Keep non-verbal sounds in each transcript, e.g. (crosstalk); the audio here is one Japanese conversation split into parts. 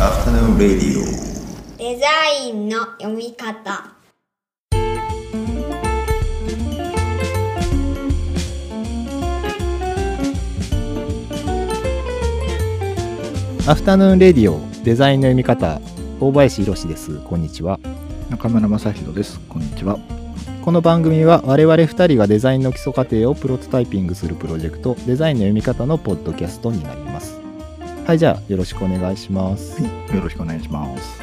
Afternoon Radio. デザインの読み方アフタヌーンレディオデザインの読み方大林博ですこんにちは中村正弘です。こんにちは。この番組は我々2人がデザインの基礎過程をプロトタイピングするプロジェクトデザインの読み方のポッドキャストになりますはいじゃあよろしくお願いしますよろしくお願いします。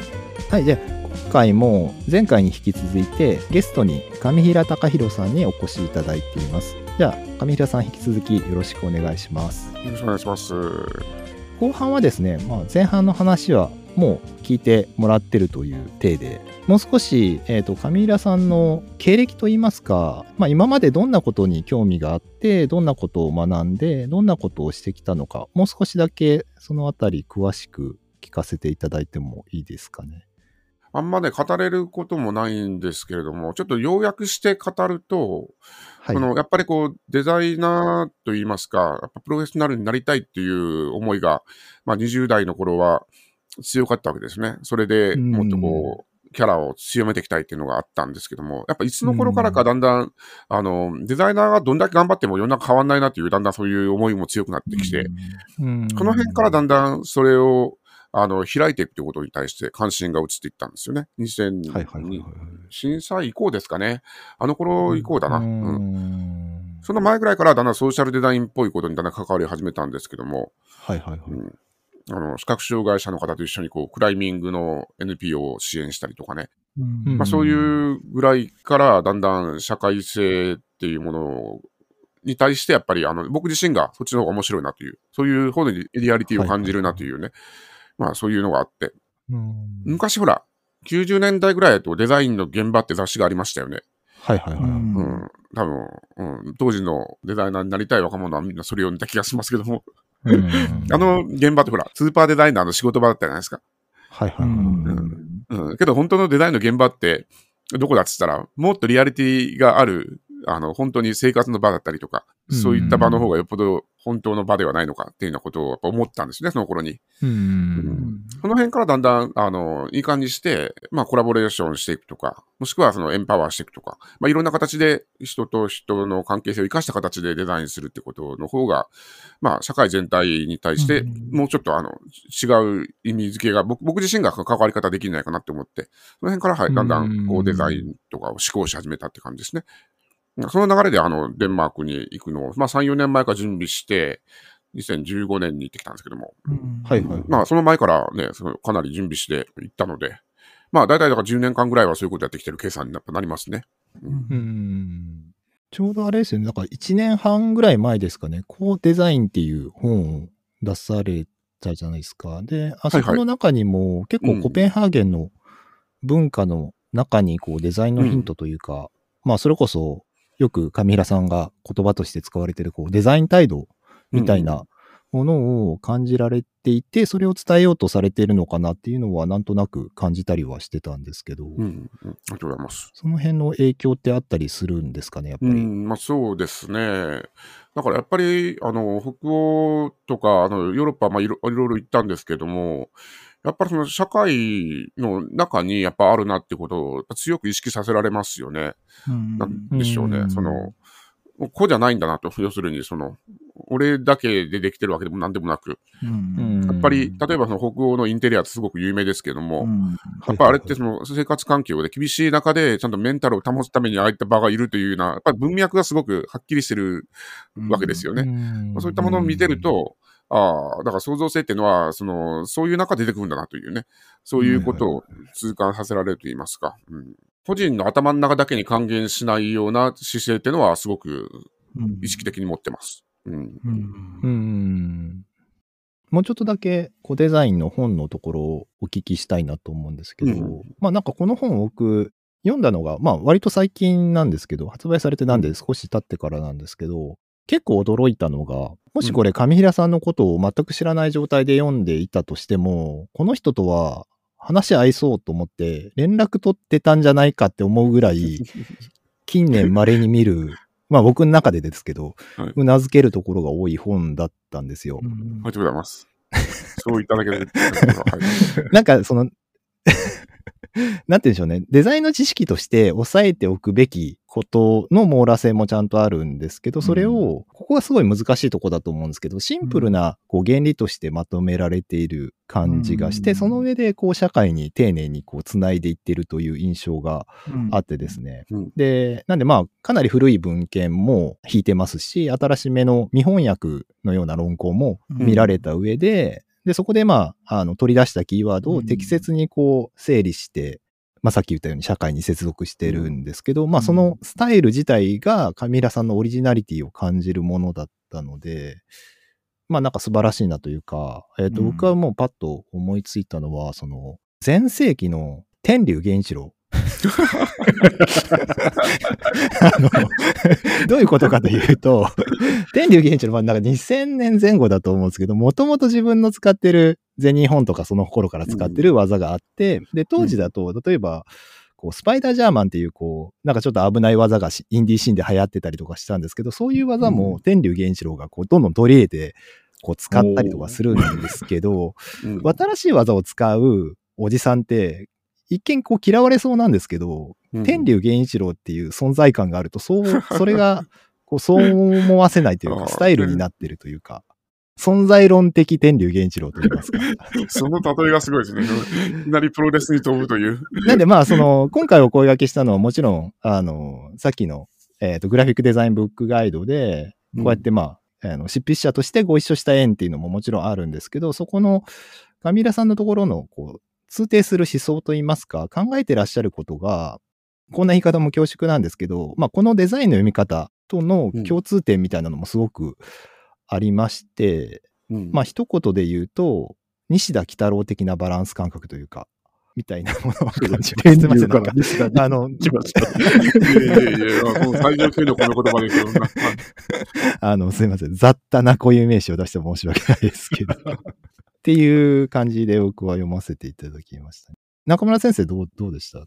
はいじゃあ今回も前回に引き続いてゲストに上平隆弘さんにお越しいただいていますじゃあ上平さん引き続きよろしくお願いしますよろしくお願いします。後半はですね、まあ、前半の話はもう聞いてもらってるという体でもう少し、えー、と上平さんの経歴といいますか、まあ、今までどんなことに興味があってどんなことを学んでどんなことをしてきたのかもう少しだけそのあたり詳しく聞かせていただいてもいいですかね。あんまね、語れることもないんですけれども、ちょっと要約して語ると、はい、このやっぱりこう、デザイナーといいますか、プロフェッショナルになりたいっていう思いが、まあ20代の頃は強かったわけですね。それでもっとこう、キャラを強めていきたいっていうのがあったんですけども、やっぱいつの頃からかだんだん、あの、デザイナーがどんだけ頑張っても世の中変わんないなっていう、だんだんそういう思いも強くなってきて、うん。この辺からだんだんそれを、あの、開いていくということに対して関心が移っていったんですよね。2000、はいはいはいはい震災以降ですかね。あの頃以降だな。ううんん。その前ぐらいからだんだんソーシャルデザインっぽいことにだんだん関わり始めたんですけども、はいはいはい。うんあの、視覚障害者の方と一緒にこう、クライミングの NPO を支援したりとかね。うんまあそういうぐらいからだんだん社会性っていうものに対してやっぱりあの僕自身がそっちの方が面白いなという、そういう方にリアリティを感じるなというね、まあそういうのがあって、うん昔ほら、90年代ぐらいだとデザインの現場って雑誌がありましたよね。はいはいはい。うんうん。多分、うん。当時のデザイナーになりたい若者はみんなそれを見た気がしますけども、うんあの現場ってほら、スーパーデザイナーの仕事場だったじゃないですか。はいはいはい。うん。けど本当のデザインの現場って、どこだっつったら、もっとリアリティがある、あの、本当に生活の場だったりとか、そういった場の方がよっぽど本当の場ではないのかっていうようなことをやっぱ思ったんですね、その頃に。うんその辺からだんだん、あの、いい感じして、まあ、コラボレーションしていくとか、もしくはそのエンパワーしていくとか、まあ、いろんな形で人と人の関係性を生かした形でデザインするってことの方が、まあ、社会全体に対して、もうちょっとあの、違う意味付けが、僕僕自身が関わり方できないかなって思って、その辺から、はい、だんだん、こうんう、デザインとかを思考し始めたって感じですね。その流れで、あの、デンマークに行くのを、まあ、3、4年前から準備して、2015年に行ってきたんですけども、はいはい。まあ、その前からね、そのかなり準備していったので、まあ、大体だから10年間ぐらいはそういうことやってきてる計算になりますね。うん。ちょうどあれですよね、だから1年半ぐらい前ですかね、こうデザインっていう本を出されたじゃないですか。で、あそこの中にも結構コペンハーゲンの文化の中にこうデザインのヒントというか、まあそれこそよく上平さんが言葉として使われてるこうデザイン態度みたいなものを感じられていて、それを伝えようとされているのかなっていうのはなんとなく感じたりはしてたんですけど、うん、うん、ありがとうございます。その辺の影響ってあったりするんですかね、やっぱり。うん、まあそうですね。だからやっぱり、あの、北欧とか、あの、ヨーロッパ、まあいろいろいろ行ったんですけども、やっぱりその社会の中にやっぱあるなってことを強く意識させられますよね。なんでしょうね。うんその、こうじゃないんだなと。要するに、その、俺だけでできてるわけでもなんでもなく、うんやっぱり、例えばその北欧のインテリアってすごく有名ですけども、やっぱあれってその生活環境で厳しい中でちゃんとメンタルを保つためにああいった場がいるというような、やっぱり文脈がすごくはっきりしてるわけですよね。まあそういったものを見てると、ああ、だから創造性っていうのは、その、そういう中で出てくるんだなというね、そういうことを痛感させられると言いますか、うん。個人の頭の中だけに還元しないような姿勢っていうのはすごく意識的に持ってます。うん。うん。もうちょっとだけこうデザインの本のところをお聞きしたいなと思うんですけど、うん。まあなんかこの本を僕読んだのが、まあ割と最近なんですけど、発売されてなんで少し経ってからなんですけど、結構驚いたのが、もしこれ上平さんのことを全く知らない状態で読んでいたとしても、この人とは話合いそうと思って連絡取ってたんじゃないかって思うぐらい、(laughs) 近年稀に見る、まあ僕の中でですけど、はいうなずけるところが多い本だったんですよ。ありがとうございます。(laughs) (laughs) そう言っただけで。はい、なんかその、(laughs) なんて言うんでしょうね。デザインの知識として押さえておくべきことの網羅性もちゃんとあるんですけど、それを、ここがすごい難しいとこだと思うんですけど、シンプルなこう原理としてまとめられている感じがして、その上でこう社会に丁寧にこう繋いでいってるという印象があってですね。で、なんでまあ、かなり古い文献も引いてますし、新しめの見翻訳のような論考も見られた上で、で、そこでまあ、あの、取り出したキーワードを適切にこう、整理して、まあ、さっき言ったように社会に接続してるん。ですけど、まあ、そのスタイル自体がカミラさんのオリジナリティを感じるものだったので、まあ、なんか素晴らしいなというか、えっ、ー、と、僕はもうパッと思いついたのは、その、前世紀の天竜源一郎あの、どういうことかというと、天竜源一郎はなんか2000年前後だと思うんですけど、もともと自分の使ってる全日本とかその頃から使ってる技があって、うん、で、当時だと、例えば、こう、スパイダージャーマンっていう、こう、なんかちょっと危ない技がインディーシーンで流行ってたりとかしたんですけど、そういう技も天竜源一郎がこう、どんどん取り入れて、こう、使ったりとかするんですけど、うん、新しい技を使うおじさんって、一見こう嫌われそうなんですけど、うん、天竜源一郎っていう存在感があると、そう、(laughs) それが、こう、そう思わせないというか、(laughs) スタイルになってるというか、存在論的天竜源一郎と言いますか。(laughs) その例えがすごいですね。いきなりプロレスに飛ぶという。なんでまあ、その、今回お声掛けしたのはもちろん、あの、さっきの、えっ、ー、と、グラフィックデザインブックガイドで、こうやってまあ、うん、あの執筆者としてご一緒した縁っていうのももちろんあるんですけど、そこの、カミラさんのところの、こう、通底する思想といいますか、考えてらっしゃることが、こんな言い方も恐縮なんですけど、まあ、このデザインの読み方との共通点みたいなのもすごくありまして、うん、まあ、一言で言うと、西田喜太郎的なバランス感覚というか、みたいなものを感じます。すみません、なんか。あの、来ました。(laughs) いやいやいや、もう最上級のこの言葉ですよ。(laughs) あの、すみません。雑多な固有名詞を出して申し訳ないですけど。っていう感じで僕は読ませていただきました。中村先生どう、どうでした？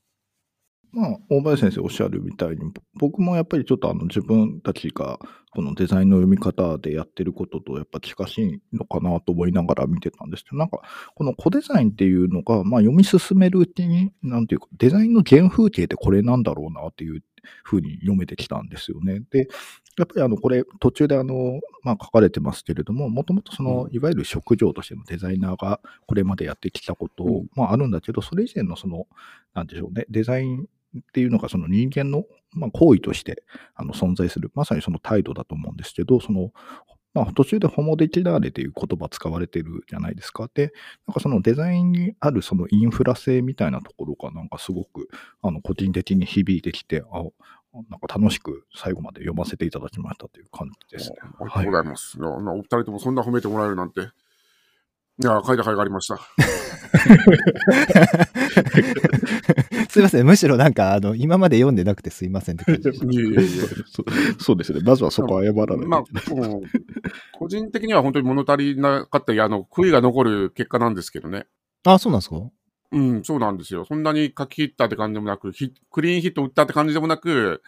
まあ、大林先生おっしゃるみたいに、僕もやっぱりちょっとあの自分たちがこのデザインの読み方でやってることとやっぱ近しいのかなと思いながら見てたんですけど、なんかこのコデザインっていうのが、まあ読み進めるうちに、なんていうか、デザインの原風景ってこれなんだろうなっていうふうに読めてきたんですよね。で、やっぱりあの、これ、途中であの、まあ、書かれてますけれども、もともとその、いわゆる職業としてのデザイナーがこれまでやってきたこと、まあ、あるんだけど、それ以前のその、なんでしょうね、デザインっていうのがその人間の、まあ、行為としてあの存在する、まさにその態度だと思うんですけど、その、まあ、途中でホモデキラーレという言葉使われてるじゃないですか。で、なんかそのデザインにあるそのインフラ性みたいなところがなんかすごくあの個人的に響いてきて、あ、なんか楽しく最後まで読ませていただきましたという感じですね。ありがとうございます。はい、お二人ともそんな褒めてもらえるなんて。いや、書いた甲斐がありました。(laughs) すいません。むしろなんか、あの、今まで読んでなくてすいませんって感じいやいやいやそうですね。まずはそこは謝らない。まあ、個人的には本当に物足りなかったり、あの、悔いが残る結果なんですけどね。あ、そうなんですか？うん、そうなんですよ。そんなに書き切ったって感じでもなく、クリーンヒット打ったって感じでもなく、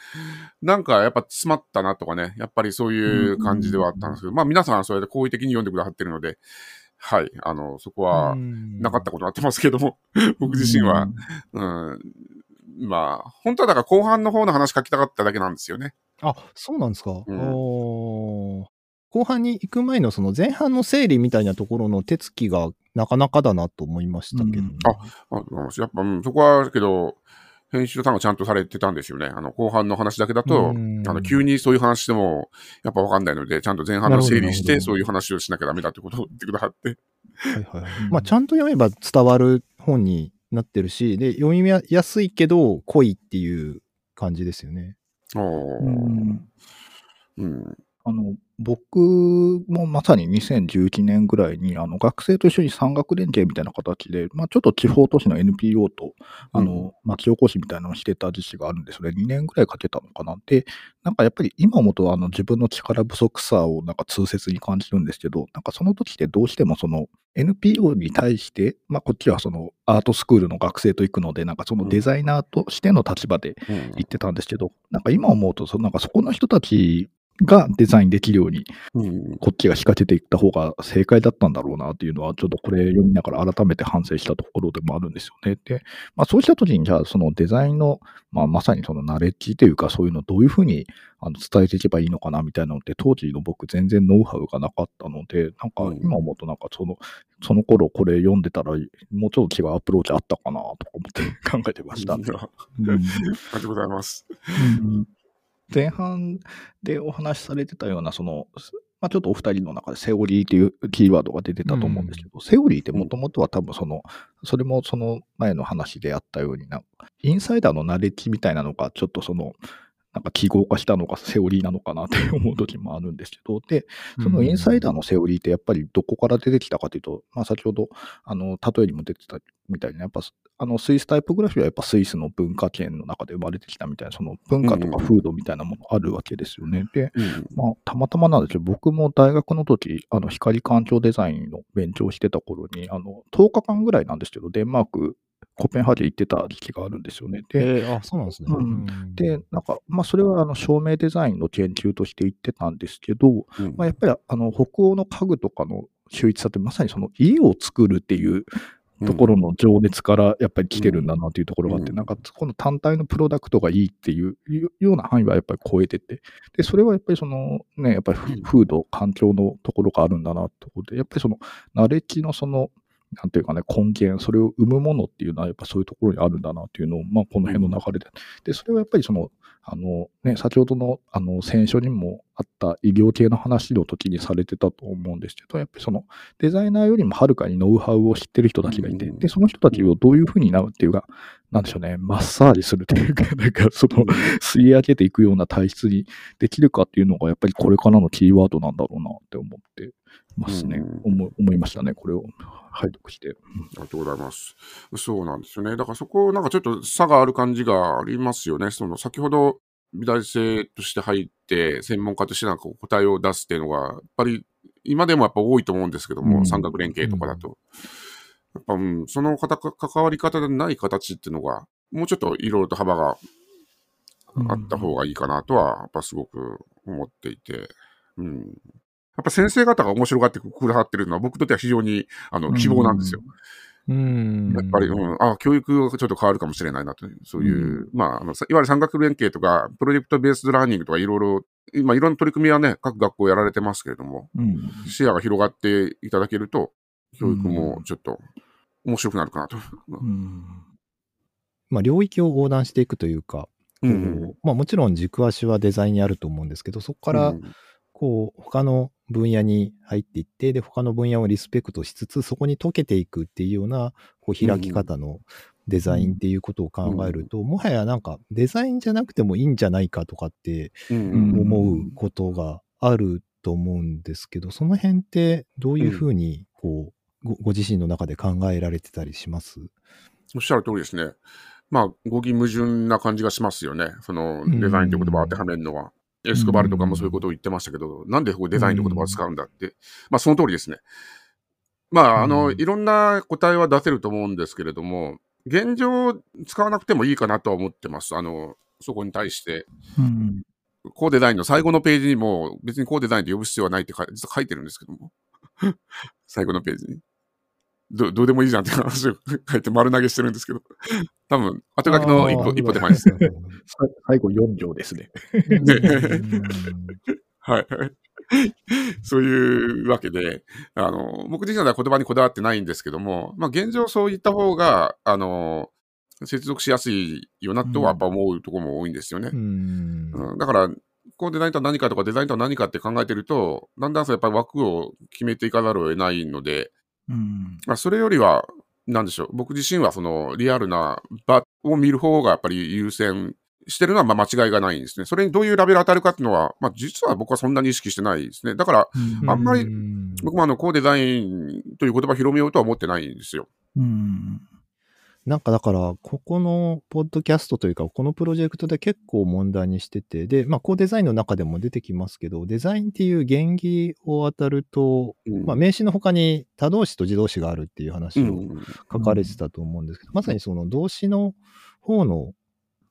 なんかやっぱ詰まったなとかね、やっぱりそういう感じではあったんですけど、まあ皆さんそれで好意的に読んでくださってるので、はい、あの、そこはなかったことになってますけども、(laughs) 僕自身は、うん、まあ、本当はだから後半の方の話書きたかっただけなんですよね。あ、そうなんですか？うん、後半に行く前のその前半の整理みたいなところの手つきがなかなかだなと思いましたけど、ね。うん、あ、あやっぱ、うん、そこは、けど、編集さんがちゃんとされてたんですよね。あの、後半の話だけだと、あの、急にそういう話しても、やっぱわかんないので、ちゃんと前半の整理して、そういう話をしなきゃダメだってことを言ってくださって。はいはい。まあ、ちゃんと読めば伝わる本になってるし、で、読みやすいけど、濃いっていう感じですよね。ああ。うん。うん。あの、僕もまさに2011年ぐらいに、あの、学生と一緒に山岳連携みたいな形で、まあ、ちょっと地方都市の NPO と、あの、町おこしみたいなのをしてた実施があるんですね。2年ぐらいかけたのかな。で、なんかやっぱり今思うと、あの、自分の力不足さをなんか痛切に感じるんですけど、なんかその時ってどうしてもその NPO に対して、まあ、こっちはそのアートスクールの学生と行くので、なんかそのデザイナーとしての立場で行ってたんですけど、なんか今思うと、そのなんかそこの人たちがデザインできるように、うん。こっちが仕掛けていった方が正解だったんだろうなっていうのは、ちょっとこれ読みながら改めて反省したところでもあるんですよね。で、まあそうした時に、じゃあそのデザインの、まあまさにそのナレッジというか、そういうのをどういうふうにあの伝えていけばいいのかなみたいなのって、当時の僕全然ノウハウがなかったので、なんかうん今思うとなんかその、その頃これ読んでたら、もうちょっと違うアプローチあったかなとか思って考えてました。あうん (laughs) りがとうございます。前半でお話しされてたような、その、まあ、ちょっとお二人の中でセオリーっていうキーワードが出てたと思うんですけど、セオリーってもともとは多分その、それもその前の話であったようになインサイダーのナレッジみたいなのが、ちょっとその、なんか記号化したのがセオリーなのかなって思う時もあるんですけど、で、そのインサイダーのセオリーってやっぱりどこから出てきたかというと、まあ先ほど、あの、例えにも出てたみたいに、やっぱ、あの、スイスタイポグラフィーはやっぱスイスの文化圏の中で生まれてきたみたいな、その文化とか風土みたいなものあるわけですよね。で、うん。まあ、たまたまなんですけど、僕も大学の時、あの、光環境デザインの勉強してた頃に、あの、10日間ぐらいなんですけど、デンマーク、コペンハーゲン行ってた時期があるんですよね。で、えーあ、そうなんですね。うん。で、なんか、まあ、それは、あの、照明デザインの研究として言ってたんですけど、うん。まあ、やっぱり、あの、北欧の家具とかの秀逸さって、まさにその家を作るっていうところの情熱からやっぱり来てるんだなというところがあって、うん。なんかこの単体のプロダクトがいいっていうような範囲はやっぱり超えてて、で、それはやっぱりそのね、やっぱりうん。風土、環境のところがあるんだなってところで、やっぱりそのナレッジのその、なんていうかね、根源、それを生むものっていうのはやっぱそういうところにあるんだなっていうのを、まあこの辺の流れで。で、それはやっぱりその、あのね、先ほどのあの選書にもあった医療系の話の時にされてたと思うんですけど、やっぱりそのデザイナーよりもはるかにノウハウを知ってる人たちがいて、うん。で、その人たちをどういうふうになるっていうか、なんでしょうね、マッサージするというか、なんかその、吸い上げていくような体質にできるかっていうのが、やっぱりこれからのキーワードなんだろうなって思ってますね。うん思思いましたね、これを拝読して。ありがとうございます。そうなんですよね。だからそこ、なんかちょっと差がある感じがありますよね。その、先ほど、美大生として入って、専門家としてなんか答えを出すっていうのが、やっぱり、今でもやっぱ多いと思うんですけども、うん三角連携とかだと。やっぱ、うん、その方関わり方でない形っていうのが、もうちょっといろいろと幅があった方がいいかなとは、やっぱすごく思っていて、うん。やっぱ先生方が面白がってくださってるのは僕にとっては非常にあの希望なんですよ。うん。やっぱり、うん、あ教育がちょっと変わるかもしれないなという、そういう、まあ、あの、さいわゆる三角連携とか、プロジェクトベースラーニングとかいろいろ、今いろんな取り組みはね、各学校やられてますけれども、うん。視野が広がっていただけると、教育もちょっと面白くなるかなと。うん。まあ、領域を横断していくというか、うんまあ、もちろん軸足はデザインにあると思うんですけど、そこからうん。こう他の分野に入っていって、で他の分野をリスペクトしつつ、そこに溶けていくっていうようなこう開き方のデザインっていうことを考えると、もはやなんかデザインじゃなくてもいいんじゃないかとかってうん思うことがあると思うんですけど、その辺ってどういうふうにこう、ごご自身の中で考えられてたりします？おっしゃる通りですね。まあ、語義矛盾な感じがしますよね。その、デザインという言葉を当てはめるのは。エスコバルとかもそういうことを言ってましたけど、なんでここデザインという言葉を使うんだって。まあ、その通りですね。まあ、あの、うんいろんな答えは出せると思うんですけれども、現状使わなくてもいいかなとは思ってます。あの、そこに対して。うんコーデザインの最後のページにも、別にコーデザインって呼ぶ必要はないって書い実は書いてるんですけども。(laughs) 最後のページに。どどうでもいいじゃんって話を (laughs) 書いて丸投げしてるんですけど。多分、後書きの一歩一歩手前です。なるほどさ最後4行ですね。(laughs) はい。そういうわけで、あの、僕自身は言葉にこだわってないんですけども、まあ現状そういった方が、あの、接続しやすいよなとはやっぱ思うところも多いんですよね。うんうんだから、こうデザインとは何かとかデザインとは何かって考えてると、だんだんそうやっぱり枠を決めていかざるを得ないので、うんまあ、それよりは、なんでしょう、僕自身はそのリアルな場を見る方がやっぱり優先してるのはまあ間違いがないんですね。それにどういうラベル当たるかっていうのは、まあ実は僕はそんなに意識してないですね。だから、あんまりうん僕もあの、コーデザインという言葉を広めようとは思ってないんですよ。うんなんかだから、ここのポッドキャストというか、このプロジェクトで結構問題にしてて、で、まあ、こうデザインの中でも出てきますけど、デザインっていう原義を当たると、うん。まあ、名詞の他に多動詞と自動詞があるっていう話をうん書かれてたと思うんですけど、まさにその動詞の方の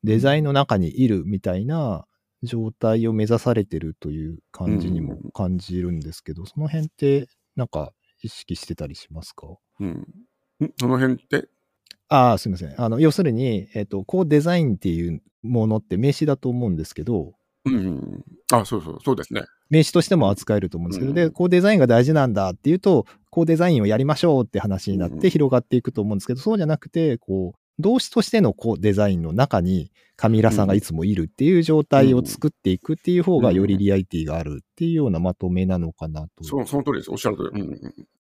デザインの中にいるみたいな状態を目指されてるという感じにも感じるんですけど、その辺ってなんか意識してたりしますか？うん。ん。その辺ってああ、すみません。あの、要するに、えっ、ー、と、こうデザインっていうものって名詞だと思うんですけど、うん。あ、そうそう、そうですね。名詞としても扱えると思うんですけど、うん、で、こうデザインが大事なんだっていうと、こうデザインをやりましょうって話になって広がっていくと思うんですけど、うん、そうじゃなくて、こう、動詞としてのこうデザインの中に、カミラさんがいつもいるっていう状態を作っていくっていう方がよりリアリティがあるっていうようなまとめなのかなと。そのその通りです。おっしゃる通り。うん、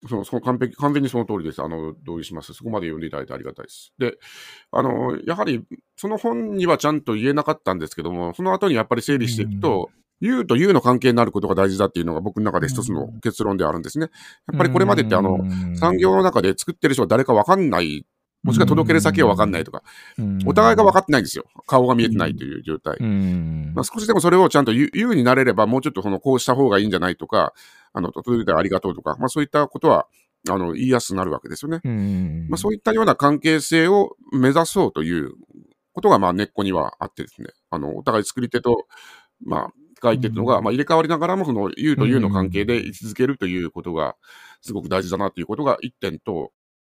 そのその完璧、完全にその通りです。あの、同意します。そこまで読んでいただいてありがたいです。で、あの、やはり、その本にはちゃんと言えなかったんですけども、その後にやっぱり整理していくと、U と U の関係になることが大事だっていうのが僕の中で一つの結論であるんですね。やっぱりこれまでってあの、産業の中で作ってる人は誰かわかんないもしくは届ける先は分かんないとか、お互いが分かってないんですよ。顔が見えてないという状態。まあ、少しでもそれをちゃんと言うになれれば、もうちょっとそのこうした方がいいんじゃないとか、あの、届いてありがとうとか、まあそういったことは、あの、言いやすくなるわけですよね。まあそういったような関係性を目指そうということが、まあ根っこにはあってですね、あの、お互い作り手と、まあ、書いてるのが、まあ入れ替わりながらも、その、言うというの関係で居続けるということが、すごく大事だなということが一点と、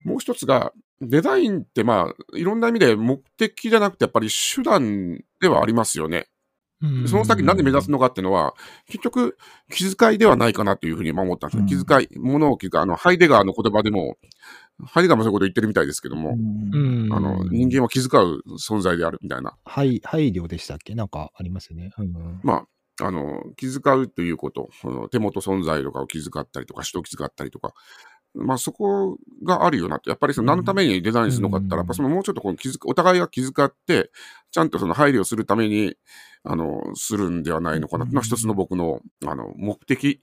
もう一つが、デザインってまあ、いろんな意味で目的じゃなくてやっぱり手段ではありますよね。その先なんで目指すのかっていうのは、結局、気遣いではないかなというふうに思ったんですよ。気遣い、ものを気遣い、あの、ハイデガーの言葉でも、ハイデガーもそういうこと言ってるみたいですけども、あの、人間は気遣う存在であるみたいな。配、配慮でしたっけ？なんかありますよね。うん、まあ、あの、気遣うということ、手元存在とかを気遣ったりとか、人を気遣ったりとか、まあそこがあるよなと。やっぱりその何のためにデザインするのかったら、やっぱそのもうちょっとこの気づお互いが気遣って、ちゃんとその配慮するために、あの、するんではないのかな。まあ一つの僕の、あの、目的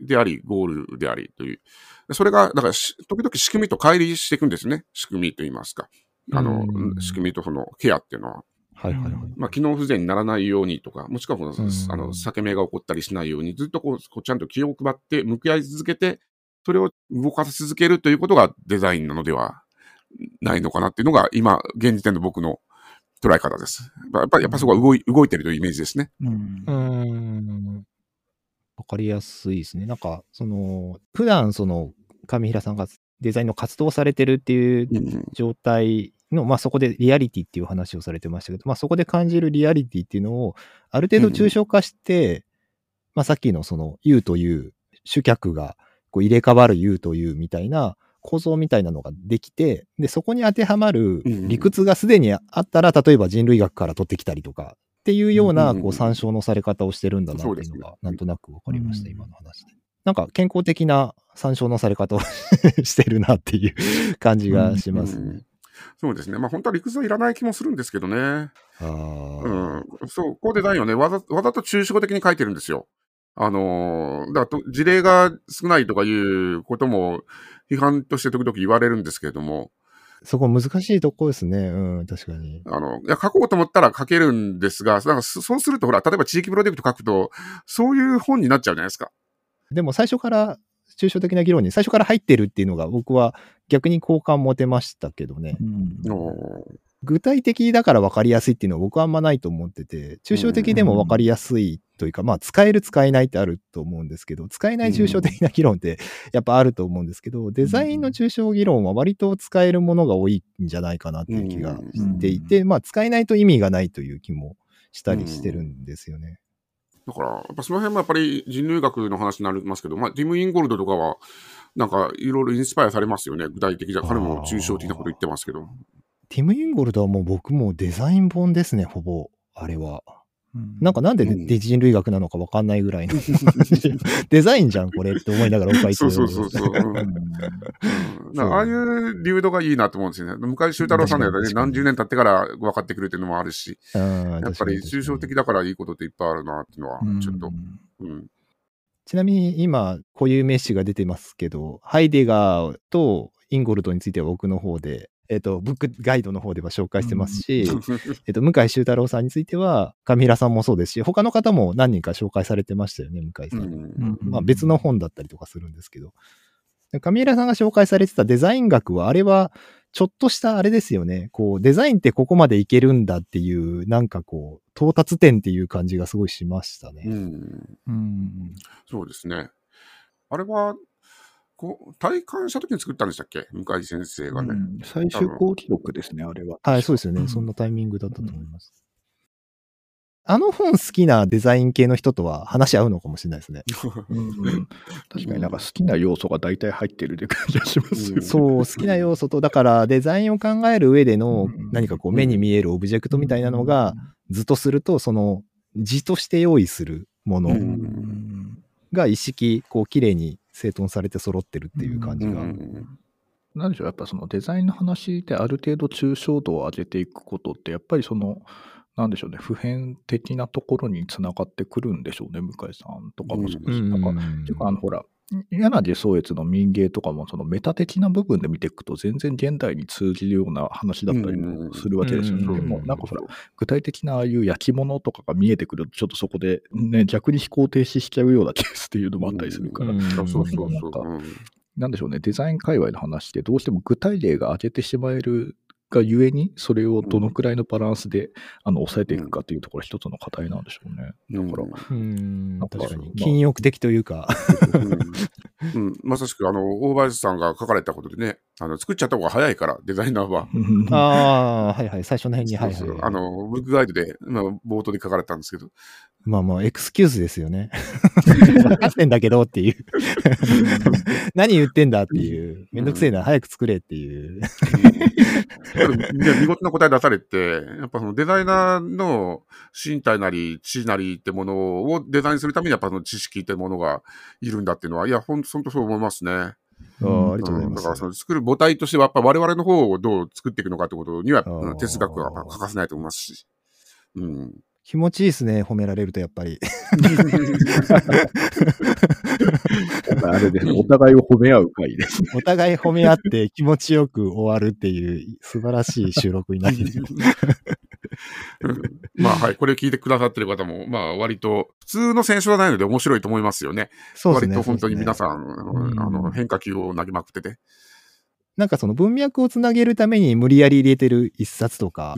であり、ゴールでありという。それが、だから時々仕組みと乖離していくんですね。仕組みと言いますか。あの、仕組みとそのケアっていうのは。はいはいはい。まあ、機能不全にならないようにとか、もしくはこの、あの、裂け目が起こったりしないように、ずっとこう、こうちゃんと気を配って向き合い続けて、それを動かし続けるということがデザインなのではないのかなっていうのが、今、現時点の僕の捉え方です。やっぱり、やっぱそこは動い動いてるというイメージですね。うん。うんわかりやすいですね。なんか、その、普段その、上平さんがデザインの活動をされてるっていう状態の、うん、まあそこでリアリティっていう話をされてましたけど、まあそこで感じるリアリティっていうのを、ある程度抽象化して、うん、まあさっきのその、U という主客がこう入れ替わる U というみたいな構造みたいなのができて、で、そこに当てはまる理屈がすでにあったら、例えば人類学から取ってきたりとかっていうような、こう、参照のされ方をしてるんだなっていうのが、なんとなくわかりました、今の話で。なんか健康的な参照のされ方を (laughs) してるなっていう感じがしますね。そうですね。まあ本当は理屈はいらない気もするんですけどね。あうん。そう、こうデザインはね、わざわざと抽象的に書いてるんですよ。あのー、だと事例が少ないとかいうことも批判として時々言われるんですけれども。そこ難しいとこですね。うん、確かに。あの、いや、書こうと思ったら書けるんですが、なんかそうするとほら、例えば地域プロジェクト書くと、そういう本になっちゃうじゃないですか。でも最初から抽象的な議論に最初から入ってるっていうのが僕は逆に好感持てましたけどね。うん、具体的だから分かりやすいっていうのは僕はあんまないと思ってて、抽象的でも分かりやすいというか、まあ使える使えないってあると思うんですけど、使えない抽象的な議論ってやっぱあると思うんですけど、デザインの抽象議論は割と使えるものが多いんじゃないかなっていう気がしていて、まあ使えないと意味がないという気もしたりしてるんですよね。だから、やっぱその辺もやっぱり人類学の話になりますけど、まあ、ティム・インゴルドとかは、なんかいろいろインスパイアされますよね。具体的じゃ、彼も抽象的なこと言ってますけど。ティム・インゴルドはもう僕もデザイン本ですね、ほぼ。あれは。なんかなんでデジ人類学なのかわかんないぐらいの、(laughs) デザインじゃん、これって思いながらお書いてそうそうそうそう。(laughs) ああいう流度がいいなと思うんですよね。昔、修太郎さんのやつね、何十年経ってから分かってくるっていうのもあるし、やっぱり抽象的だからいいことっていっぱいあるなっていうのは、ちょっと。うん、ちなみに今、こういう名詞が出てますけど、ハイデガーとインゴルドについては僕の方でえっ、ー、と、ブックガイドの方では紹介してますし、うん、えっと、向井修太郎さんについては、上平さんもそうですし、他の方も何人か紹介されてましたよね、向井さん。うん、まあ別の本だったりとかするんですけど。上平さんが紹介されてたデザイン学は、あれは、ちょっとしたあれですよね。こう、デザインってここまでいけるんだっていう、なんかこう、到達点っていう感じがすごいしましたね。うん。うん。そうですね。あれは、こう、体感した時に作ったんでしたっけ？向井先生がね。うん最終好記録ですね、あれは。はい、そうですよね。んそんなタイミングだったと思います。あの本好きなデザイン系の人とは話し合うのかもしれないですね。(laughs) うん確かになんか好きな要素が大体入ってるって感じがしますよね。そう、好きな要素と、だからデザインを考える上でのうん何かこう目に見えるオブジェクトみたいなのが、図とすると、その字として用意するもうのんが一式こう綺麗に整頓されて揃ってるっていう感じが。うんなんでしょう、やっぱそのデザインの話である程度抽象度を上げていくことって、やっぱりその、なんでしょうね、普遍的なところにつながってくるんでしょうね、向井さんとかもそうですし、なんか、ていうか、あの、ほら、柳宗悦の民芸とかも、そのメタ的な部分で見ていくと、全然現代に通じるような話だったりもするわけですよね。うんでも、なんかほら、具体的なああいう焼き物とかが見えてくると、ちょっとそこで、ね、逆に飛行停止しちゃうようなケースっていうのもあったりするから、うんそうそうそう。なんでしょうね、デザイン界隈の話って、どうしても具体例が挙げてしまえるがゆえに、それをどのくらいのバランスで、あの抑えていくかというところ、一つの課題なんでしょうね。だから、うん、なんか確かにま。あ禁欲的というか。うんうんまさしく、あの、大林さんが書かれたことでね、あの、作っちゃった方が早いから、デザイナーは。ああ、はいはい、最初の辺に、はいはいそうそうはい。あの、ブックガイドで、まあ、冒頭で書かれたんですけど、まあまあ、エクスキューズですよね。分かってんだけどっていう。何言ってんだっていう。めんどくせえな、早く作れっていう。見事な答え出されて、やっぱそのデザイナーの身体なり知なりってものをデザインするためにやっぱその知識ってものがいるんだっていうのは、いや、ほんほんとそう思いますね。ありがとうございますんだから。その作る母体としては、やっぱ我々の方をどう作っていくのかってことには、哲学が欠かせないと思いますし。うん。気持ちいいですね、褒められるとやっぱり。あれですね、お互いを褒め合う会です。お互い褒め合って気持ちよく終わるっていう素晴らしい収録になりまあ、はい。これを聞いてくださってる方も、まあ、割と、普通の選手はないので面白いと思いますよね。そうですね。割と本当に皆ん。さん、あのうんあの変化球を投げまくってて。なんかその文脈をつなげるために無理やり入れてる一冊とか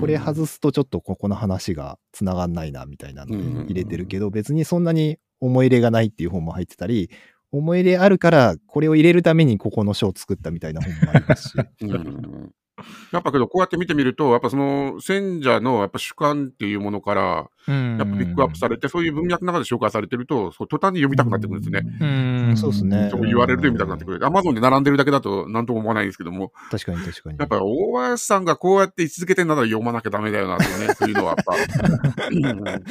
これ外すとちょっとここの話がつながんないなみたいなのを入れてるけど、別にそんなに思い入れがないっていう本も入ってたり、思い入れあるからこれを入れるためにここの書を作ったみたいな本もありますし。(laughs) う (laughs) んやっぱけど、こうやって見てみると、やっぱその選者のやっぱ主観っていうものから、やっぱピックアップされて、そういう文脈の中で紹介されてると、そう途端に読みたくなってくるんですね。うん、そうですね。そう言われると読みたくなってくる。アマゾンで並んでるだけだと何とも思わないんですけども、確かに確かに。やっぱ大林さんがこうやって位置づけてんだったら読まなきゃダメだよなとね、そういうのはやっぱ。(laughs)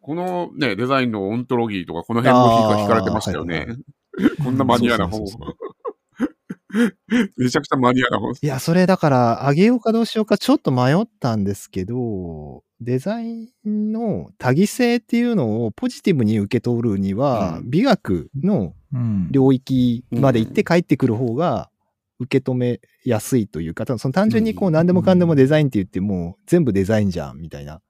このね、デザインのオントロギーとかこの辺も引かれてましたよね。こんなマニアな (laughs) めちゃくちゃマニアな本。いや、それだから、あげようかどうしようかちょっと迷ったんですけど、デザインの多義性っていうのをポジティブに受け取るには、うん。美学のうん。領域まで行って帰ってくる方が受け止めやすいというか、多分その単純にこう何でもかんでもデザインって言っても全部デザインじゃんみたいな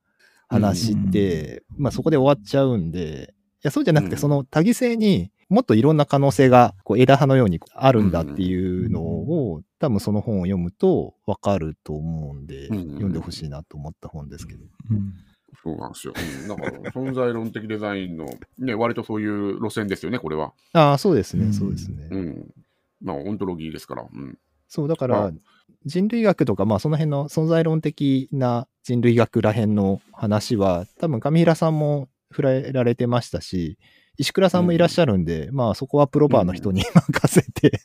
話って、まあそこで終わっちゃうんで、いやそうじゃなくてうん。その多義性にもっといろんな可能性がこう枝葉のようにあるんだっていうのを多分その本を読むとわかると思うんで、うん読んでほしいなと思った本ですけど。うんそうなんですよ。うん、なんか、存在論的デザインの、ね、割とそういう路線ですよね、これは。ああ、そうですね、うんそうですね。うん。まあ、オントロギーですから。うん。そう、だかあら、人類学とか、まあ、その辺の存在論的な人類学ら辺の話は、多分、上平さんも触れられてましたし、石倉さんもいらっしゃるんで、まあ、そこはプロバーの人に任せて、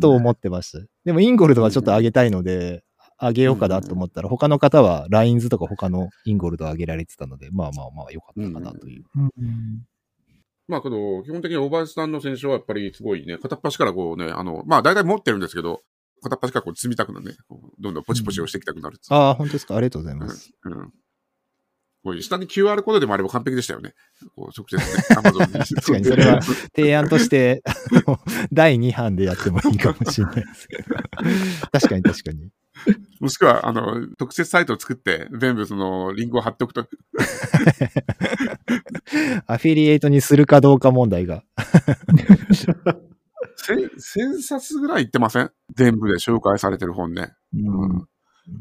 と思ってました。でも、インゴルドはちょっと上げたいので、上げようかなと思ったら、他の方は、ラインズとか他のインゴルド上げられてたので、まあまあまあ、よかったかなという。まあ、けど、基本的に大林さんの選手はやっぱりすごいね、片っ端からこうね、あの、まあ、大体持ってるんですけど、片っ端からこう積みたくなるね、どんどんポチポチ押していきたくなるうああ、本当ですか。ありがとうございます。うん。うん。こういう下に QR コードでもあれば完璧でしたよね。こう直接ね、Amazon に。(laughs) 確かにそれは提案として、(laughs) 第2版でやってもいいかもしれないですけど。(laughs) 確かに確かに。もしくは、あの、特設サイトを作って、全部その、リンクを貼っておくと、アフィリエイトにするかどうか問題が。1000冊ぐらい行ってません？全部で紹介されてる本ね。うん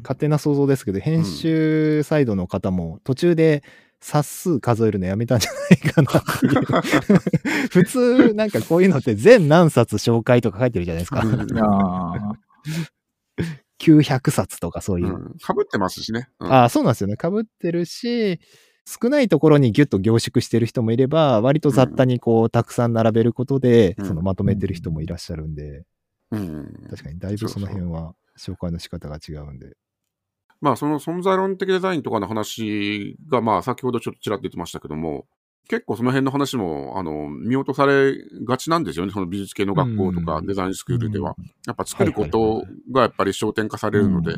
勝手な想像ですけど、編集サイドの方も途中で冊数数えるのやめたんじゃないかなっていう。(laughs) 普通、なんかこういうのって全何冊紹介とか書いてるじゃないですか。(laughs) 900冊とかそういう。か、ぶ、ってますしね。うん、ああ、そうなんですよね。かぶってるし、少ないところにギュッと凝縮してる人もいれば、割と雑多にこう、たくさん並べることで、そのまとめてる人もいらっしゃるんで、うん、確かにだいぶその辺は紹介の仕方が違うんで。まあ、その存在論的デザインとかの話が、まあ、先ほどちょっとちらっと言ってましたけども、結構その辺の話も、あの、見落とされがちなんですよね。その美術系の学校とかデザインスクールでは。やっぱ作ることがやっぱり焦点化されるので。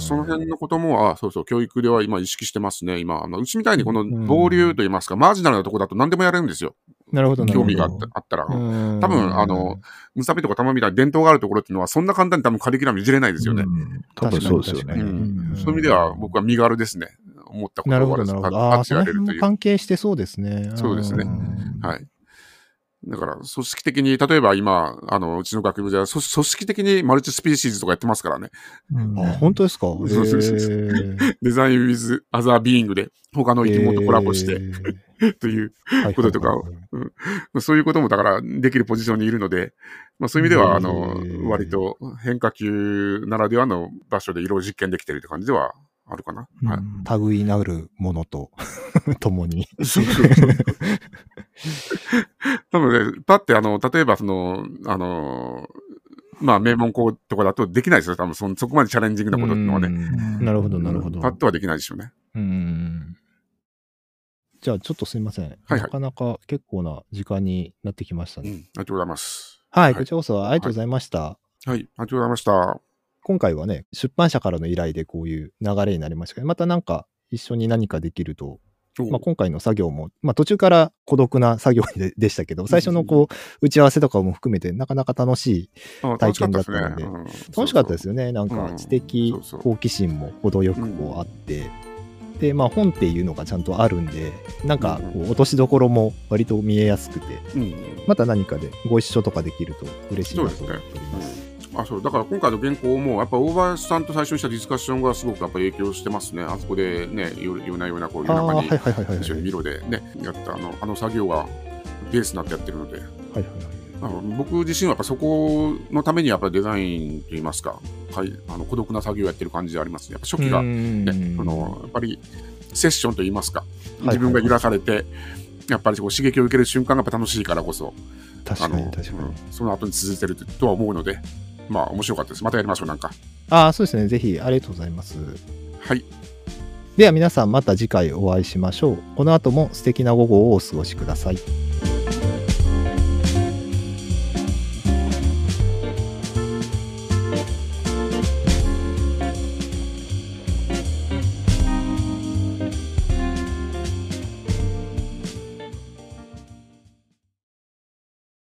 その辺のことも、あそうそう、教育では今意識してますね。今、あのうちみたいにこの暴流といいますか、マージナルなとこだと何でもやれるんですよ。なるほど、興味があったあったら。多分、あの、ムサビとかタマみたいな伝統があるところっていうのは、そんな簡単に多分カリキュラムいじれないですよね。多分そうですよね。そういう意味では、僕は身軽ですね。思ったことがなるほど、なるほど。ああ、その辺も関係してそうですね。そうですね。はい。だから、組織的に、例えば今、あの、うちの学部では、組織的にマルチスピーシーズとかやってますからね。あ、本当ですか？そうそうそうデザインウィズ・アザー・ビーイングで、他の生き物とコラボして、(laughs) ということとか、そういうこともだからできるポジションにいるので、まあ、そういう意味では、あの、割と変化球ならではの場所で色を実験できているって感じではあるかな。はい。類なるものと (laughs) 共に。そうそうそう。多分ね、パってあの、例えばその、あの、まあ、名門校とかだとできないですよ。多分そそこまでチャレンジングなことっていうのはね。なるほど、なるほど。パッとはできないでしょうね。うん。じゃあ、ちょっとすみません。はいはい、なかなか結構な時間になってきましたね。うん、ありがとうございます。はい、はい、こちらこそありがとうございました。はい、はい、ありがとうございました。今回はね、出版社からの依頼でこういう流れになりましたけど、またなんか一緒に何かできると、まあ、今回の作業も、まあ、途中から孤独な作業ででしたけど、最初のこう、打ち合わせとかも含めて、なかなか楽しい体験だったので、楽しかったですよね。なんか知的好奇心も程よくこうあって、で、まあ本っていうのがちゃんとあるんで、なんかこう落としどころも割と見えやすくて、また何かでご一緒とかできると嬉しいなと思っております。あそう。だから今回の原稿も、やっぱ大林さんと最初にしたディスカッションがすごくやっぱ影響してますね。あそこでね、夜な夜なこう夜中に一緒にミロでね、やったあのあの作業がベースになってやってるので。はいはいあの僕自身はやっぱそこのためにやっぱデザインといいますか、はい、あの孤独な作業をやってる感じでありますね。やっぱ初期が、ね、そのやっぱりセッションといいますか、自分が揺らされて、やっぱりこう刺激を受ける瞬間がやっぱ楽しいからこそ、確かに確かに、その後に続いてるとは思うので、まあ面白かったです。またやりましょう、なんか。ああ、そうですね。ぜひ、ありがとうございます。はい。では皆さんまた次回お会いしましょう。この後も素敵な午後をお過ごしください。